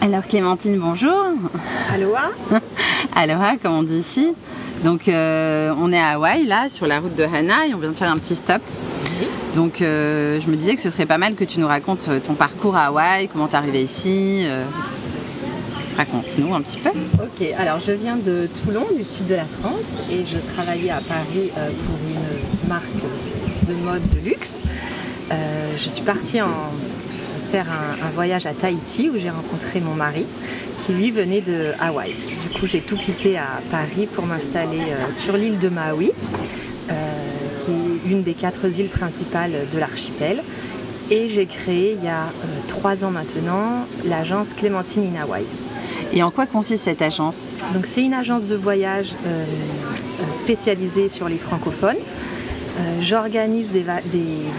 Alors Clémentine, bonjour. Aloha. Aloha, comme on dit ici. Donc euh, on est à Hawaï, là, sur la route de Hana, et on vient de faire un petit stop. Donc euh, je me disais que ce serait pas mal que tu nous racontes ton parcours à Hawaï, comment t'es arrivé ici. euh, Raconte-nous un petit peu. Ok, alors je viens de Toulon, du sud de la France, et je travaillais à Paris euh, pour une marque de mode de luxe. Euh, je suis partie en faire un, un voyage à Tahiti où j'ai rencontré mon mari qui lui venait de Hawaï. Du coup, j'ai tout quitté à Paris pour m'installer euh, sur l'île de Maui, euh, qui est une des quatre îles principales de l'archipel. Et j'ai créé il y a euh, trois ans maintenant l'agence Clémentine in Hawaii. Et en quoi consiste cette agence? Donc c'est une agence de voyage euh, spécialisée sur les francophones. Euh, J'organise des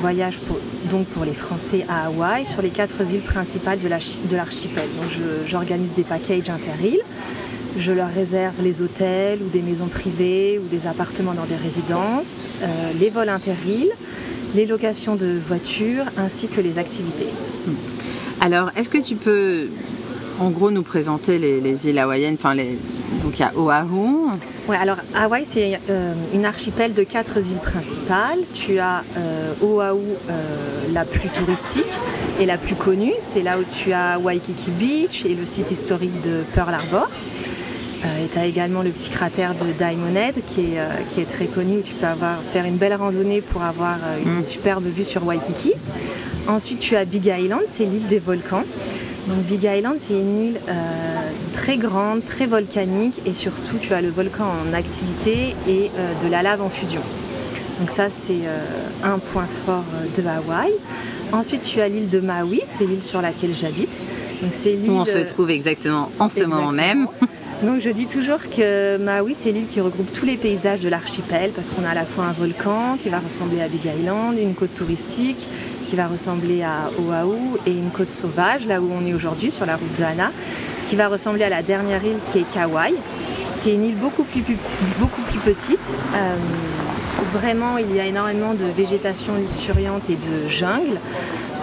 voyages pour, donc pour les Français à Hawaï sur les quatre îles principales de l'archi- de l'archipel. J'organise des packages inter-îles. Je leur réserve les hôtels ou des maisons privées ou des appartements dans des résidences, euh, les vols inter-îles, les locations de voitures ainsi que les activités. Alors, est-ce que tu peux, en gros, nous présenter les, les îles hawaïennes Enfin, les... donc il y a Oahu. Ouais, alors Hawaï, c'est euh, une archipel de quatre îles principales. Tu as euh, Oahu, euh, la plus touristique et la plus connue. C'est là où tu as Waikiki Beach et le site historique de Pearl Harbor. Et tu as également le petit cratère de Diamond Head qui est, qui est très connu où tu peux avoir, faire une belle randonnée pour avoir une Mm. superbe vue sur Waikiki. Ensuite, tu as Big Island, c'est l'île des volcans. Donc Big Island, c'est une île euh, très grande, très volcanique et surtout tu as le volcan en activité et euh, de la lave en fusion. Donc ça, c'est euh, un point fort de Hawaï. Ensuite, tu as l'île de Maui, c'est l'île sur laquelle j'habite. Donc c'est l'île Où on se trouve exactement en ce moment même. donc je dis toujours que Maui, c'est l'île qui regroupe tous les paysages de l'archipel parce qu'on a à la fois un volcan qui va ressembler à Big Island, une côte touristique qui va ressembler à Oahu et une côte sauvage, là où on est aujourd'hui sur la route de Hana, qui va ressembler à la dernière île qui est Kauai, qui est une île beaucoup plus, petite. euh, vraiment, il y a énormément de végétation luxuriante et de jungle.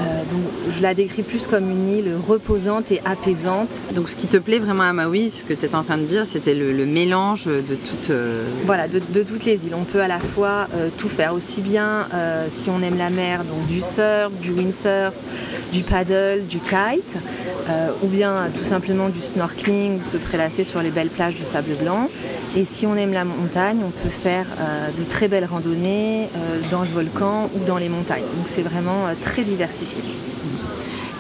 Euh, donc je la décris plus comme une île reposante et apaisante Donc, ce qui te plaît vraiment à Maui, ce que tu étais en train de dire, c'était le, le mélange de toutes. euh, Voilà, de, de toutes les îles. On peut à la fois euh, tout faire, aussi bien si on aime la mer, donc du surf, du windsurf, du paddle, du kite, ou bien tout simplement du snorkeling ou se prélasser sur les belles plages de sable blanc. Et si on aime la montagne, on peut faire euh, de très belles randonnées euh, dans le volcan ou dans les montagnes. Donc c'est vraiment euh, très diversifié.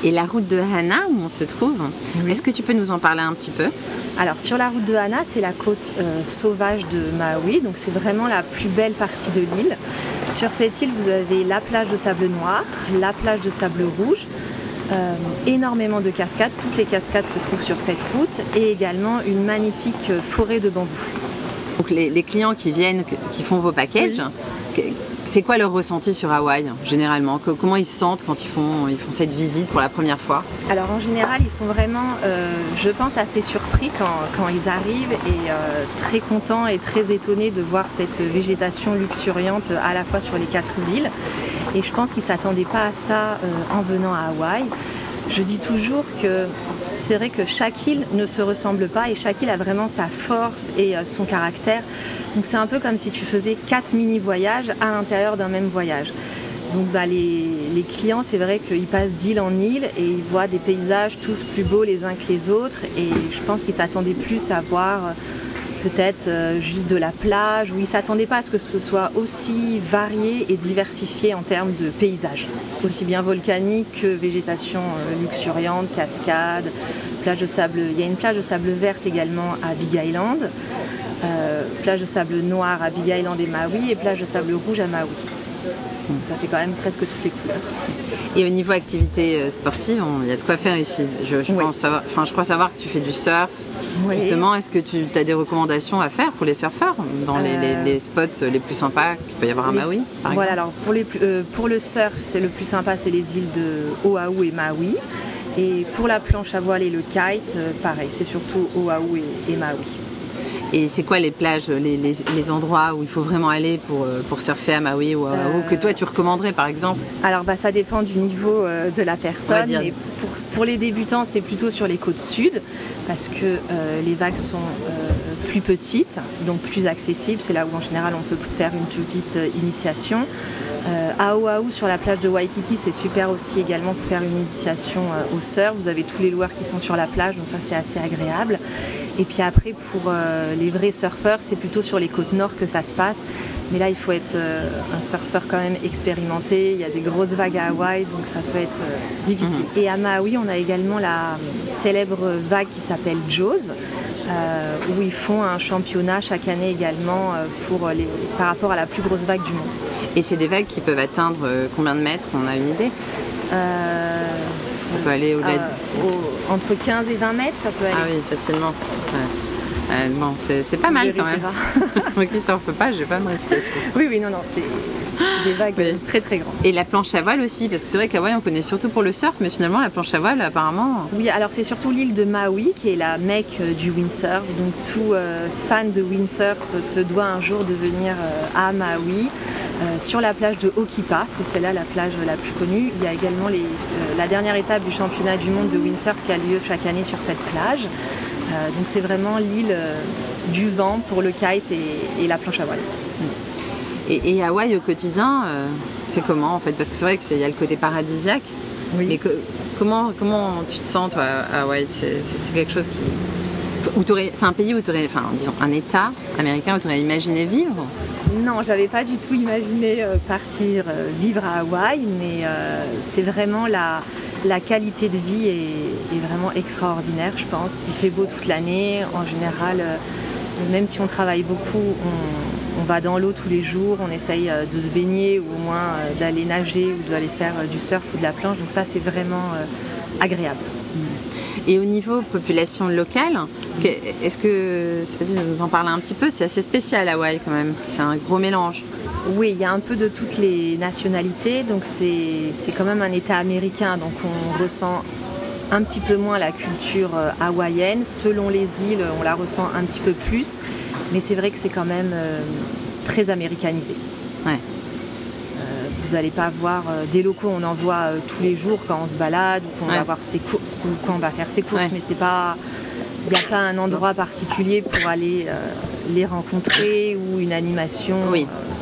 Et la route de Hana, où on se trouve, Oui. est-ce que tu peux nous en parler un petit peu? Alors sur la route de Hana, c'est la côte sauvage de Maui, donc c'est vraiment la plus belle partie de l'île. Sur cette île, vous avez la plage de sable noir, la plage de sable rouge, euh, énormément de cascades. Toutes les cascades se trouvent sur cette route et également une magnifique forêt de bambou. Donc, les, les clients qui viennent, qui font vos packages, c'est quoi leur ressenti sur Hawaï, généralement? Comment ils se sentent quand ils font, ils font cette visite pour la première fois? Alors en général, ils sont vraiment, euh, je pense, assez surpris quand, quand ils arrivent et euh, très contents et très étonnés de voir cette végétation luxuriante à la fois sur les quatre îles. Et je pense qu'ils ne s'attendaient pas à ça euh, en venant à Hawaï. Je dis toujours que c'est vrai que chaque île ne se ressemble pas et chaque île a vraiment sa force et euh, son caractère. Donc c'est un peu comme si tu faisais quatre mini-voyages à l'intérieur d'un même voyage. Donc bah, les, les clients, c'est vrai qu'ils passent d'île en île et ils voient des paysages tous plus beaux les uns que les autres. Et je pense qu'ils s'attendaient plus à voir euh, peut-être euh, juste de la plage, ou ils s'attendaient pas à ce que ce soit aussi varié et diversifié en termes de paysages. Aussi bien volcanique que végétation euh, luxuriante, cascade, plage de sable. Il y a une plage de sable verte également à Big Island. euh, plage de sable noir à Big Island et Maui et plage de sable rouge à Maui. Donc ça fait quand même presque toutes les couleurs. Et au niveau activité euh, sportive, il y a de quoi faire ici. Je, je Oui. pense savoir, enfin, je crois savoir que tu fais du surf. Oui. Justement, est-ce que tu as des recommandations à faire pour les surfeurs dans les, les- Euh, les spots les plus sympas qu'il peut y avoir à Maui, par voilà, exemple alors pour, les plus- euh, pour le surf, c'est le plus sympa, c'est les îles de Oahu et Maui. Et pour la planche à voile et le kite, euh, pareil, c'est surtout Oahu et, et Maui. Et c'est quoi les plages, les, les- les endroits où il faut vraiment aller pour, euh, pour surfer à Maui ou à Oahu, que toi tu recommanderais par exemple Alors bah, ça dépend du niveau euh, de la personne. dire- pour, pour les débutants, c'est plutôt sur les côtes sud parce que euh, les vagues sont euh, plus petites, donc plus accessibles. C'est là où en général on peut faire une petite euh, initiation. Euh, à Oahu, sur la plage de Waikiki, c'est super aussi également pour faire une initiation euh, au surf. Vous avez tous les loueurs qui sont sur la plage, donc ça c'est assez agréable. Et puis après, pour euh, les vrais surfeurs, c'est plutôt sur les côtes nord que ça se passe. Mais là, il faut être un surfeur quand même expérimenté. Il y a des grosses vagues à Hawaï, donc ça peut être difficile. Et à Maui, on a également la célèbre vague qui s'appelle Jaws. Euh, où ils font un championnat chaque année également euh, pour les, par rapport à la plus grosse vague du monde. Et c'est des vagues qui peuvent atteindre euh, combien de mètres On a une idée? Euh, Ça peut aller au-delà de... au- entre 15 et 20 mètres, ça peut aller. Ah oui, facilement. Ouais. Euh, bon, c'est pas mal quand même. Moi qui surfe pas, je vais pas me risquer. oui, oui, non, non, c'est des vagues Oui. très très grandes. Et la planche à voile aussi, parce que c'est vrai qu'Hawaï on connaît surtout pour le surf, mais finalement la planche à voile apparemment. Oui, alors c'est surtout l'île de Maui qui est la mecque euh, du windsurf. Donc tout euh, fan de windsurf se doit un jour de venir euh, à Maui. sur la plage de Okipa, c'est celle-là la plage la plus connue. Il y a également les, la dernière étape du championnat du monde de windsurf qui a lieu chaque année sur cette plage. Euh, donc c'est vraiment l'île euh, du vent pour le kite et, et la planche à voile. Et, et Hawaï au quotidien, euh, c'est comment en fait? Parce que c'est vrai qu'il y a le côté paradisiaque, Oui. mais que- comment, comment tu te sens toi à Hawaï? C'est quelque chose qui. C'est un pays où tu aurais, enfin disons, un État américain où tu aurais imaginé vivre? Non, j'avais pas du tout imaginé partir vivre à Hawaï, mais euh, c'est vraiment la, la qualité de vie est, vraiment extraordinaire, je pense. Il fait beau toute l'année. En général, euh, même si on travaille beaucoup, on, va dans l'eau tous les jours, on essaye euh, de se baigner ou au moins euh, d'aller nager ou d'aller faire du surf ou de la planche. Donc ça, c'est vraiment agréable. Et au niveau population locale, est-ce que c'est possible de nous en parler un petit peu C'est assez spécial Hawaï quand même. C'est un gros mélange. Oui, il y a un peu de toutes les nationalités, donc c'est quand même un État américain, donc on ressent un petit peu moins la culture euh, hawaïenne. Selon les îles, on la ressent un petit peu plus, mais c'est vrai que c'est quand même euh, très américanisé. Ouais. Euh, vous n'allez pas voir des locaux, on en voit tous les jours quand on se balade ou quand on Ouais. va voir ses ou quand on va faire ses courses, Ouais. mais c'est pas, il n'y a pas un endroit particulier pour aller euh, les rencontrer ou une animation. Oui. euh,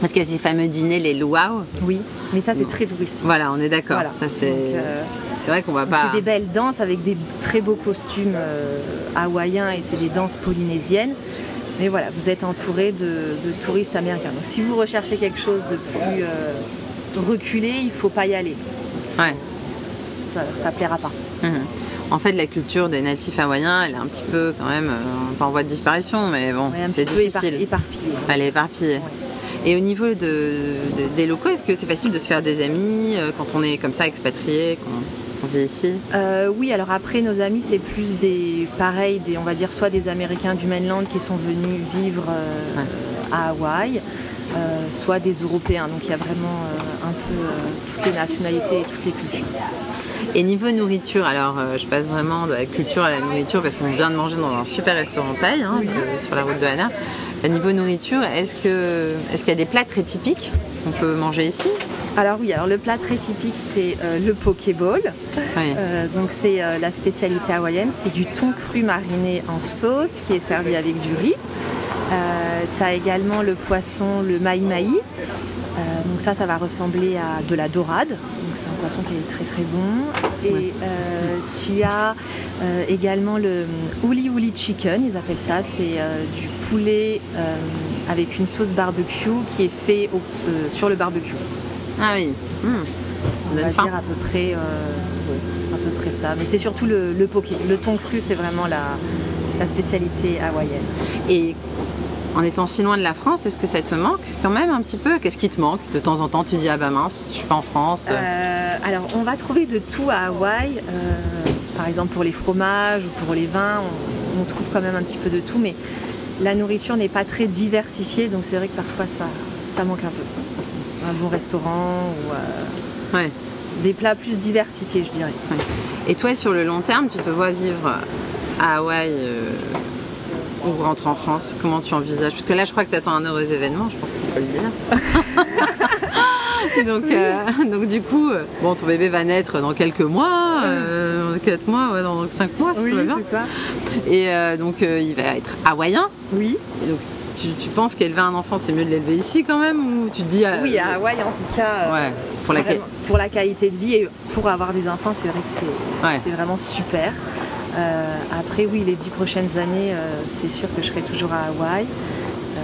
Parce qu'il y a ces fameux dîners, les luau. oui, mais ça c'est très touristique. Voilà, on est d'accord. Voilà. Ça c'est. Euh, C'est vrai qu'on va pas. C'est des belles danses avec des très beaux costumes euh, hawaïens et c'est des danses polynésiennes. Mais voilà, vous êtes entouré de, de touristes américains. Donc si vous recherchez quelque chose de plus euh, reculé, il ne faut pas y aller. Ouais. Ça ne plaira pas. Mhm. En fait, la culture des natifs hawaïens, elle est un petit peu quand même euh, pas en voie de disparition, mais bon, Ouais, c'est difficile. épar-. Elle est éparpillée. Et au niveau de, de- des locaux, est-ce que c'est facile de se faire des amis euh, quand on est comme ça expatrié, qu'on qu'on vit ici? Euh, oui, alors après, nos amis, c'est plus des, pareil, des, on va dire, soit des Américains du mainland qui sont venus vivre euh, Ouais. à Hawaï, euh, soit des Européens. Donc il y a vraiment un peu toutes les nationalités et toutes les cultures. Et niveau nourriture, alors euh, je passe vraiment de la culture à la nourriture parce qu'on vient de manger dans un super restaurant thaï hein, euh, sur la route de Hana. À niveau nourriture, est-ce que est-ce qu'il y a des plats très typiques qu'on peut manger ici? Alors oui, alors le plat très typique, c'est euh, le pokéball. Oui. Euh, donc c'est euh, la spécialité hawaïenne, c'est du thon cru mariné en sauce qui est servi avec du riz. tu as également le poisson, le maï maï. Euh, donc ça, ça va ressembler à de la dorade. Donc c'est un poisson qui est très très bon. Et Ouais. euh, tu as euh, également le uli uli chicken, ils appellent ça. C'est euh, du poulet euh, avec une sauce barbecue qui est fait au- euh, sur le barbecue. Ah oui. Hmm. On va faim. dire à peu près, euh, à peu près ça. Mais c'est surtout le, le poké. Le thon cru, c'est vraiment la, la spécialité hawaïenne. Et en étant si loin de la France, est-ce que ça te manque quand même un petit peu? Qu'est-ce qui te manque? De temps en temps, tu dis ah bah mince, je suis pas en France. Euh, alors, on va trouver de tout à Hawaï. Euh, par exemple, pour les fromages ou pour les vins, on, on trouve quand même un petit peu de tout. Mais la nourriture n'est pas très diversifiée, donc c'est vrai que parfois ça, ça manque un peu. Un bon restaurant ou euh, Ouais. des plats plus diversifiés, je dirais. Et toi, sur le long terme, tu te vois vivre à Hawaï ou rentrer en France Comment tu envisages? Parce que là, je crois que tu attends un heureux événement, je pense qu'on peut le dire. donc, euh, donc du coup, euh, bon, ton bébé va naître dans quelques mois, euh, 4 mois, ouais, dans 5 mois, si Oui, tout va bien. c'est ça. Et euh, donc il va être hawaïen. Oui, Et donc tu, tu penses qu'élever un enfant, c'est mieux de l'élever ici quand même Ou tu te dis... euh, oui, à Hawaï en tout cas. euh, Ouais, pour la vraiment- pour la qualité de vie et pour avoir des enfants, c'est vrai que c'est Ouais. c'est vraiment super. Euh, après, oui, les dix prochaines années, euh, c'est sûr que je serai toujours à Hawaï. Euh,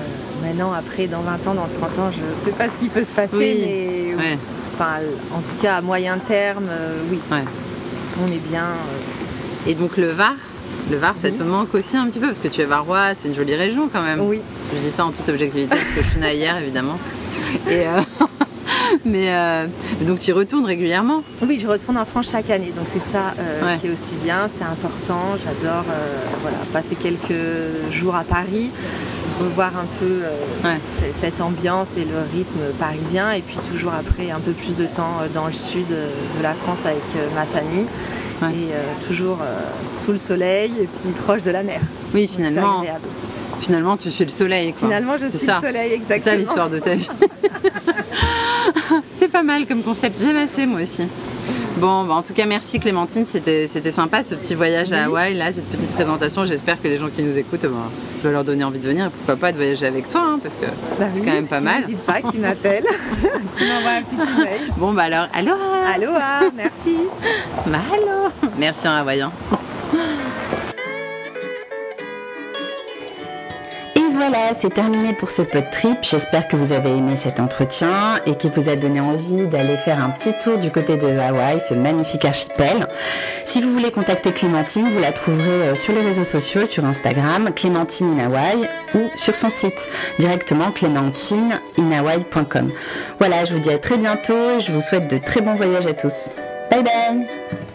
maintenant, après, dans 20 ans, dans 30 ans, je ne sais pas ce qui peut se passer, Oui. mais Ouais, enfin, en tout cas, à moyen terme, euh, oui, ouais. on est bien. Et donc le Var le Var, ça te manque aussi un petit peu parce que tu es varois, c'est une jolie région quand même. oui, Je dis ça en toute objectivité parce que je suis née hier évidemment. Et euh, mais euh, donc tu y retournes régulièrement. Oui, je retourne en France chaque année, donc c'est ça euh, Ouais. qui est aussi bien, c'est important. J'adore euh, voilà, passer quelques jours à Paris, revoir un peu Ouais. cette ambiance et le rythme parisien, et puis toujours après un peu plus de temps dans le sud de la France avec ma famille, Ouais. et toujours sous le soleil et puis proche de la mer. Oui, Donc, c'est finalement, agréable. Finalement tu suis le soleil. Quoi. Finalement, je suis ça. le soleil, C'est ça exactement. l'histoire de ta vie. c'est pas mal comme concept, j'aime assez moi aussi. Bon, bah, en tout cas, merci Clémentine, c'était c'était sympa ce petit voyage à Hawaï, là, cette petite présentation. J'espère que les gens qui nous écoutent, bah, ça va leur donner envie de venir et pourquoi pas de voyager avec toi, hein, parce que Bah c'est oui, quand même pas mal. N'hésite pas, qui m'appelle, qui m'envoie un petit email. Bon, bah alors, aloha Aloha, merci. Mahalo Merci en hawaïen. Voilà, c'est terminé pour ce pod trip. J'espère que vous avez aimé cet entretien et qu'il vous a donné envie d'aller faire un petit tour du côté de Hawaï, ce magnifique archipel. Si vous voulez contacter Clémentine, vous la trouverez euh, sur les réseaux sociaux, sur Instagram, Clémentine in ou sur son site directement clémentineinahawaii.com. Voilà, je vous dis à très bientôt et je vous souhaite de très bons voyages à tous. Bye bye